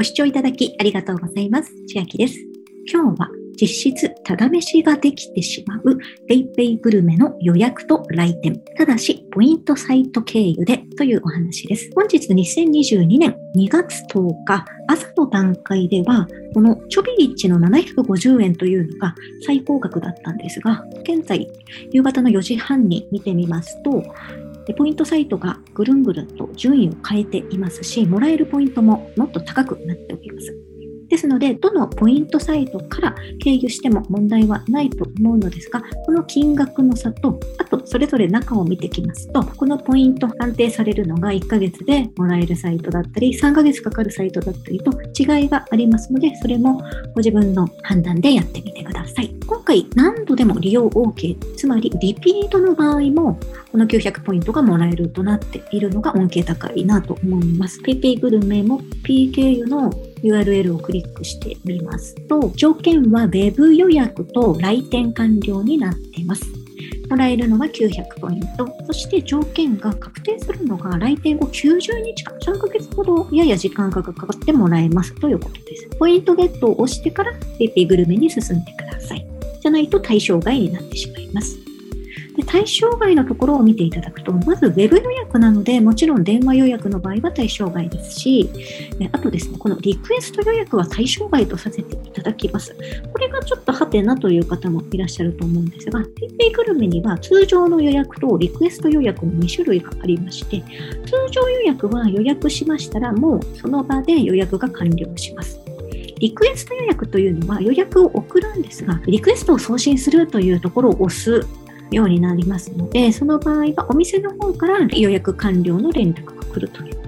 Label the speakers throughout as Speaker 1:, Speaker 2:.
Speaker 1: ご視聴いただきありがとうございます。千秋です。今日は実質ただ飯ができてしまう PayPay グルメの予約と来店。ただし、ポイントサイト経由でというお話です。本日2022年2月10日、朝の段階では、このチョビリッチの750円というのが最高額だったんですが、現在、夕方の4時半に見てみますと、でポイントサイトがぐるんぐるんと順位を変えていますし、もらえるポイントももっと高くなっております。ですので、どのポイントサイトから経由しても問題はないと思うのですが、この金額の差と、あとそれぞれ中を見てきますと、このポイント判定されるのが1ヶ月でもらえるサイトだったり、3ヶ月かかるサイトだったりと違いがありますので、それもご自分の判断でやってみてください。今回何度でも利用 OK、つまりリピートの場合も、この900ポイントがもらえるとなっているのが恩恵高いなと思います。PayPay グルメも PKU の URL をクリックしてみますと、条件は Web 予約と来店完了になっています。もらえるのは900ポイント。そして条件が確定するのが来店後90日間、3ヶ月ほどやや時間がかかってもらえますということです。ポイントゲットを押してから PayPay グルメに進んでください。じゃないと対象外になってしまいます。で対象外のところを見ていただくと、まず Web 予約なので、もちろん電話予約の場合は対象外ですし、あとですね、このリクエスト予約は対象外とさせていただきます。これがちょっとハテナという方もいらっしゃると思うんですが、pp グルメには通常の予約とリクエスト予約の2種類がありまして、通常予約は予約しましたら、もうその場で予約が完了します。リクエスト予約というのは予約を送るんですが、リクエストを送信するというところを押すようになりますので、その場合はお店の方から予約完了の連絡が来るという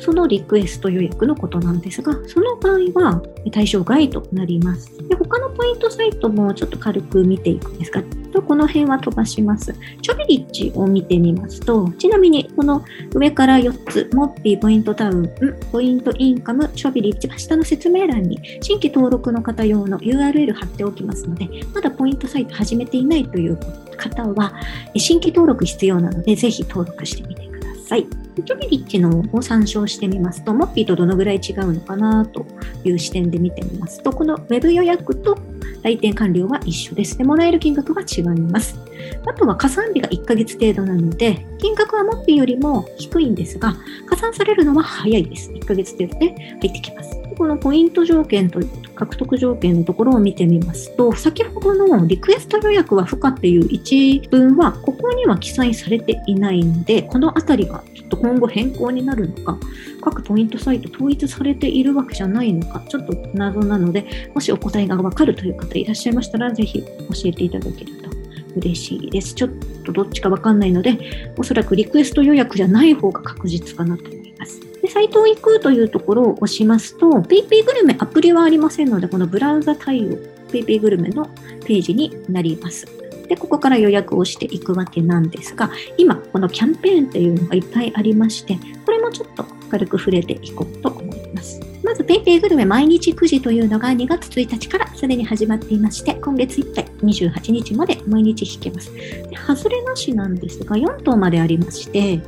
Speaker 1: そのリクエスト予約のことなんですが、その場合は対象外となります。で他のポイントサイトもちょっと軽く見ていくんですが、この辺は飛ばします。チョビリッチを見てみますと、ちなみにこの上から4つ、モッピーポイントタウン、ポイントインカム、チョビリッチは下の説明欄に新規登録の方用の URL 貼っておきますので、まだポイントサイト始めていないということ方は、新規登録必要なので、ぜひ登録してみてください。チョビリッチのを参照してみますと、モッピーとどのぐらい違うのかなという視点で見てみますと、この Web 予約と来店完了は一緒です。で、もらえる金額が違います。あとは加算日が1ヶ月程度なので、金額はモッピーよりも低いんですが、加算されるのは早いです。1ヶ月程度で入ってきます。このポイント条件と獲得条件のところを見てみますと、先ほどのリクエスト予約は不可っていう一文は、ここには記載されていないので、このあたりがちょっと今後変更になるのか、各ポイントサイト統一されているわけじゃないのか、ちょっと謎なので、もしお答えがわかるという方いらっしゃいましたら、ぜひ教えていただけると嬉しいです。ちょっとどっちかわかんないので、おそらくリクエスト予約じゃない方が確実かなと思います。サイトを行くというところを押しますと、PayPay グルメアプリはありませんので、このブラウザ対応、PayPay グルメのページになります。で、ここから予約をしていくわけなんですが、今、このキャンペーンっていうのがいっぱいありまして、これもちょっと軽く触れていこうと思います。まず PayPay グルメ毎日9時というのが2月1日からすでに始まっていまして、今月いっぱい28日まで毎日引けます。で外れなしなんですが、4等までありまして、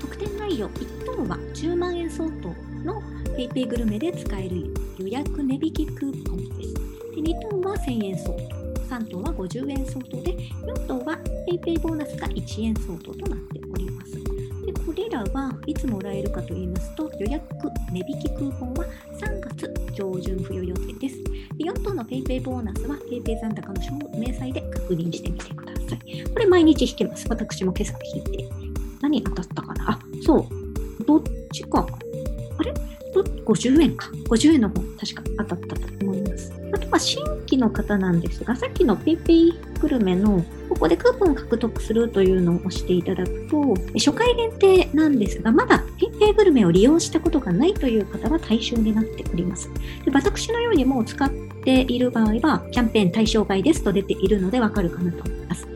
Speaker 1: 特典内容1等は10万相当の PayPay グルメで使える予約値引きクーポンです。で2等は1000円相当、3等は50円相当で、4等は PayPay ボーナスが1円相当となっております。でこれらはいつもらえるかといいますと、予約値引きクーポンは3月上旬付与予定ですで。4等の PayPay ボーナスは PayPay 残高の証明細で確認してみてください。これ毎日引けます。私も今朝引いて。何当たったかな？あ、そう。どっちか。?50 円か。50円の方、確か当たったと思います。あとは新規の方なんですが、さっきの PayPay グルメのここでクーポンを獲得するというのを押していただくと、初回限定なんですが、まだ PayPay グルメを利用したことがないという方は対象になっております。で私のようにもう使っている場合は、キャンペーン対象外ですと出ているのでわかるかなと思います。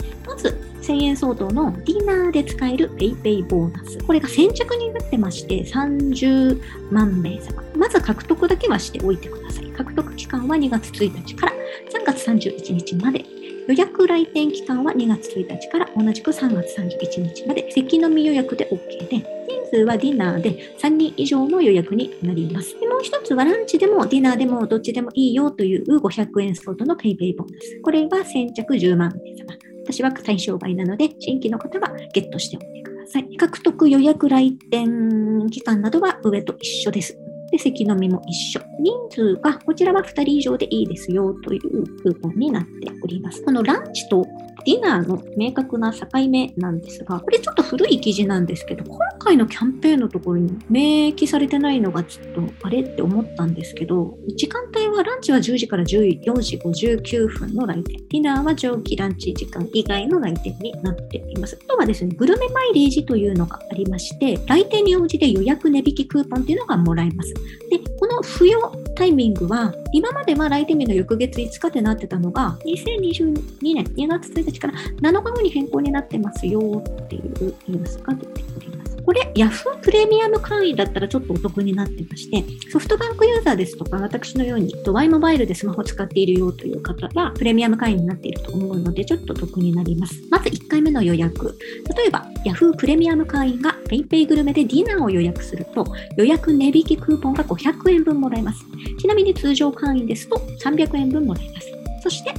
Speaker 1: 1000円相当のディナーで使える PayPay ボーナス。これが先着になってまして、30万名様。まず獲得だけはしておいてください。獲得期間は2月1日から3月31日まで予約来店期間は2月1日から同じく3月31日まで、席のみ予約で OK で、人数はディナーで3人以上の予約になります。もう一つはランチでもディナーでもどっちでもいいよという500円相当の PayPay ボーナス。これが先着10万名様。私は対象外なので、新規の方はゲットしておいてください。獲得予約来店期間などは上と一緒です。で、席のみも一緒。人数が、こちらは2人以上でいいですよというクーポンになっております。このランチとディナーの明確な境目なんですが、これちょっと古い記事なんですけど、今回のキャンペーンのところに明記されてないのがちょっとあれって思ったんですけど、時間帯はランチは10時から14時59分の来店、ディナーは長期ランチ時間以外の来店になっています。あとはですね、グルメマイレージというのがありまして、来店に応じて予約値引きクーポンっていうのがもらえます。で、この付与タイミングは、今までは来店日の翌月5日ってなってたのが、2022年2月1日から7日後に変更になってますよっていうニュースが出てきています。これ、Yahoo プレミアム会員だったらちょっとお得になってまして、ソフトバンクユーザーですとか、私のように Y モバイルでスマホ使っているよという方は、プレミアム会員になっていると思うので、ちょっと得になります。まず1回目の予約。例えば、Yahoo プレミアム会員が PayPay グルメでディナーを予約すると、予約値引きクーポンが500円分もらえます。ちなみに通常会員ですと300円分もらえます。そして、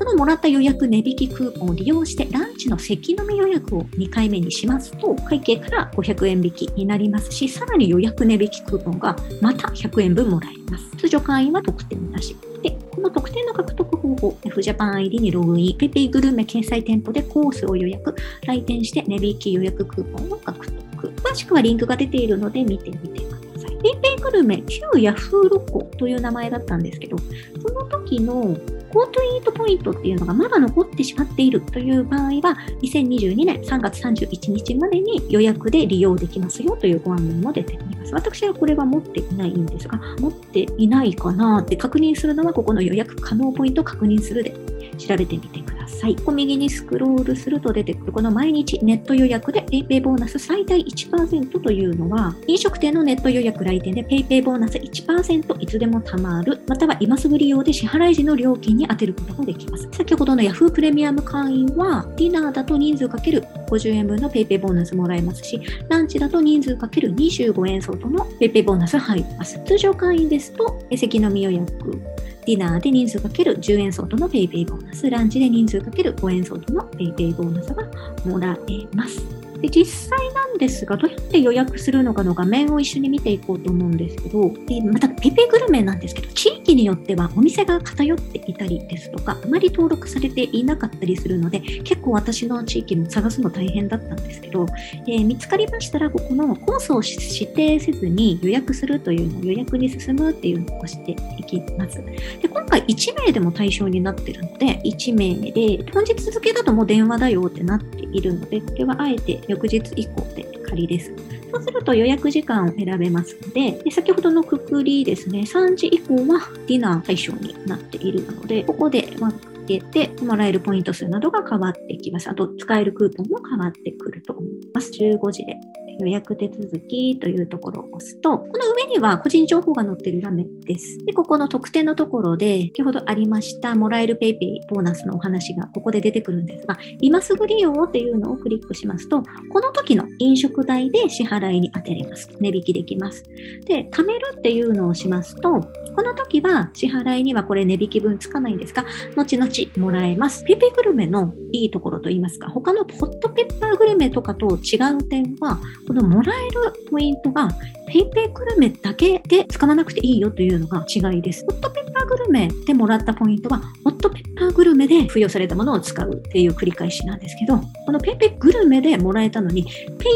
Speaker 1: そのもらった予約値引きクーポンを利用してランチの席飲み予約を2回目にしますと会計から500円引きになりますしさらに予約値引きクーポンがまた100円分もらえます。通常会員は特典なし。でこの特典の獲得方法 F ジャパン ID にログイン PayPay グルメ掲載店舗でコースを予約来店して値引き予約クーポンを獲得。詳しくはリンクが出ているので見てみてください。PayPay グルメ旧ヤフーロコという名前だったんですけどその時の GoTo イートポイントっていうのがまだ残ってしまっているという場合は、2022年3月31日までに予約で利用できますよというご案内も出ています。私はこれは持っていないんですが、持っていないかなって確認するのは、ここの予約可能ポイントを確認するで調べてみてください。さい。こ右にスクロールすると出てくるこの毎日ネット予約で PayPay ボーナス最大1%というのは、飲食店のネット予約来店で PayPay ボーナス1%いつでも貯まる、または今すぐ利用で支払い時の料金に充てることができます。先ほどの Yahoo プレミアム会員は、ディナーだと人数かける50円分の PayPay ボーナスもらえますし、ランチだと人数かける25円相当の PayPay ボーナス入ります。通常会員ですと、席飲み予約、ディナーで人数かける10円相当の PayPay ボーナス、ランチで人数かける5円相当の PayPay ボーナスがもらえます。で実際なんですが、どうやって予約するのかの画面を一緒に見ていこうと思うんですけど、でまたペペグルメなんですけど、地域によってはお店が偏っていたりですとか、あまり登録されていなかったりするので、結構私の地域も探すの大変だったんですけど、えー、見つかりましたら、ここのコースを指定せずに予約するというのを予約に進むっていうのをしていきます。で今回1名でも対象になってるので、1名で、本日付けだともう電話だよってなっているので、これはあえて翌日以降で仮です。そうすると予約時間を選べますので、で先ほどのくくりですね、3時以降はディナー対象になっているので、ここで分けてもらえるポイント数などが変わってきます。あと、使えるクーポンも変わってくると思います。15時で予約手続きというところを押すと、この上には個人情報が載っている画面です。で、ここの特典のところで、先ほどありましたもらえる PayPay ボーナスのお話がここで出てくるんですが、今すぐ利用っていうのをクリックしますと、この時の飲食代で支払いに当てれます。値引きできます。で、貯めるっていうのをしますと、この時は支払いにはこれ値引き分つかないんですが、後々もらえます。PayPay グルメのいいところといいますか、他のホットペッパーグルメとかと違う点は、このもらえるポイントが PayPay グルメだけで使わなくていいよというのが違いです。ホットペッパーグルメでもらったポイントは、ホットペッパーグルメで付与されたものを使うっていう繰り返しなんですけど、この PayPay グルメでもらえたのに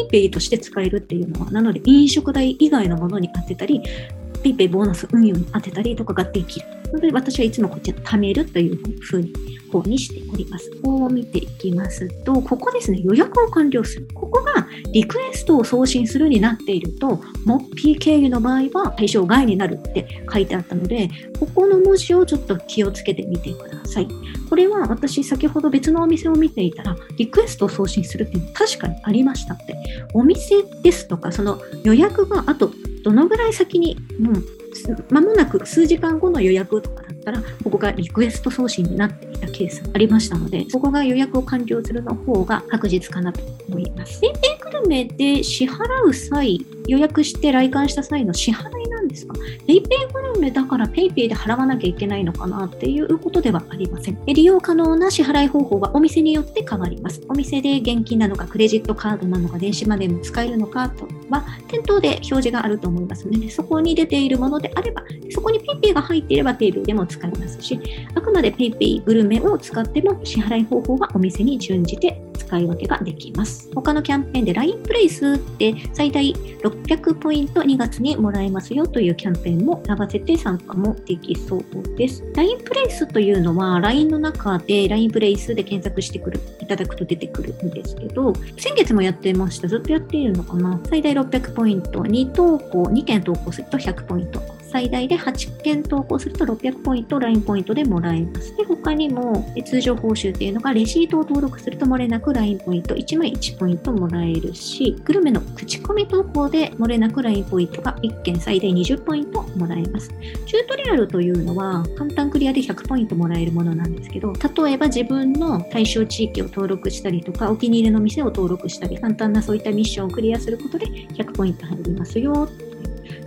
Speaker 1: PayPay として使えるっていうのは、なので飲食代以外のものに当てたり、PayPay ボーナス運用に当てたりとかができる。ので、私はいつもこっち貯めるというふうに方にしております。こう見ていきますと、ここですね、予約を完了する。ここがリクエストを送信するになっていると、モッピー経由の場合は対象外になるって書いてあったので、ここの文字をちょっと気をつけてみてください。これは私先ほど別のお店を見ていたら、リクエストを送信するっていうの確かにありましたって。お店ですとか、その予約があとどのぐらい先に、もう間もなく数時間後の予約とかだったら、ここがリクエスト送信になっていたケースがありましたので、そこが予約を完了するの方が確実かなと思います。全店グルメで支払う際、予約して来館した際の支払いですか？PayPay グルメだから PayPay で払わなきゃいけないのかなっていうことではありません。利用可能な支払い方法はお店によって変わります。お店で現金なのか、クレジットカードなのか、電子マネーも使えるのかとは、店頭で表示があると思いますので、そこに出ているものであれば、そこに PayPay が入っていれば PayPay でも使えますし、あくまで PayPay グルメを使っても支払い方法はお店に準じて使い分けができます。他のキャンペーンで LINE プレイスって最大600ポイント2月にもらえますよというキャンペーンも合わせて参加もできそうです。LINE プレイスというのは LINE の中で LINE プレイスで検索してくるいただくと出てくるんですけど、先月もやってました。ずっとやっているのかな最大600ポイント、2投稿、2件投稿すると100ポイント。最大で8件投稿すると600ポイント、LINE ポイントでもらえます。で、他にも通常報酬っていうのがレシートを登録すると漏れなく LINE ポイント1枚1ポイントもらえるし、グルメの口コミ投稿で漏れなく LINE ポイントが1件最大20ポイントもらえます。チュートリアルというのは簡単クリアで100ポイントもらえるものなんですけど、例えば自分の対象地域を登録したりとか、お気に入りの店を登録したり、簡単なそういったミッションをクリアすることで100ポイント入りますよ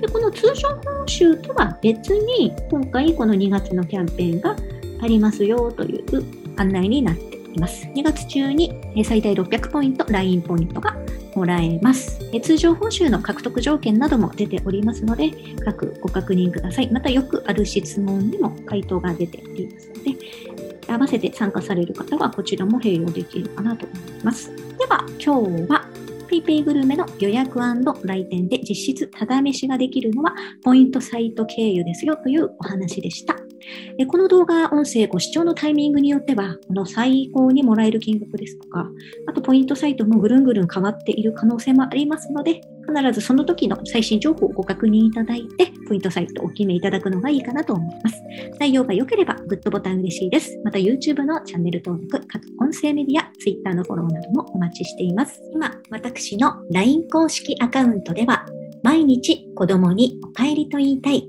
Speaker 1: でこの通常報酬とは別に今回この2月のキャンペーンがありますよという案内になっています。2月中に最大600ポイント、LINE ポイントがもらえます。通常報酬の獲得条件なども出ておりますので、各ご確認ください。またよくある質問にも回答が出ておりますので、合わせて参加される方はこちらも併用できるかなと思います。では、今日はプリペイグルメの予約来店で実質ただ飯ができるのはポイントサイト経由ですよというお話でした。この動画、音声ご視聴のタイミングによっては、この最高にもらえる金額ですとか、あとポイントサイトもぐるんぐるん変わっている可能性もありますので、必ずその時の最新情報をご確認いただいて、ポイントサイトをお決めいただくのがいいかなと思います。内容が良ければグッドボタン嬉しいです。また YouTube のチャンネル登録、各音声メディア、Twitter のフォローなどもお待ちしています。今、私の LINE 公式アカウントでは、毎日子供にお帰りと言いたい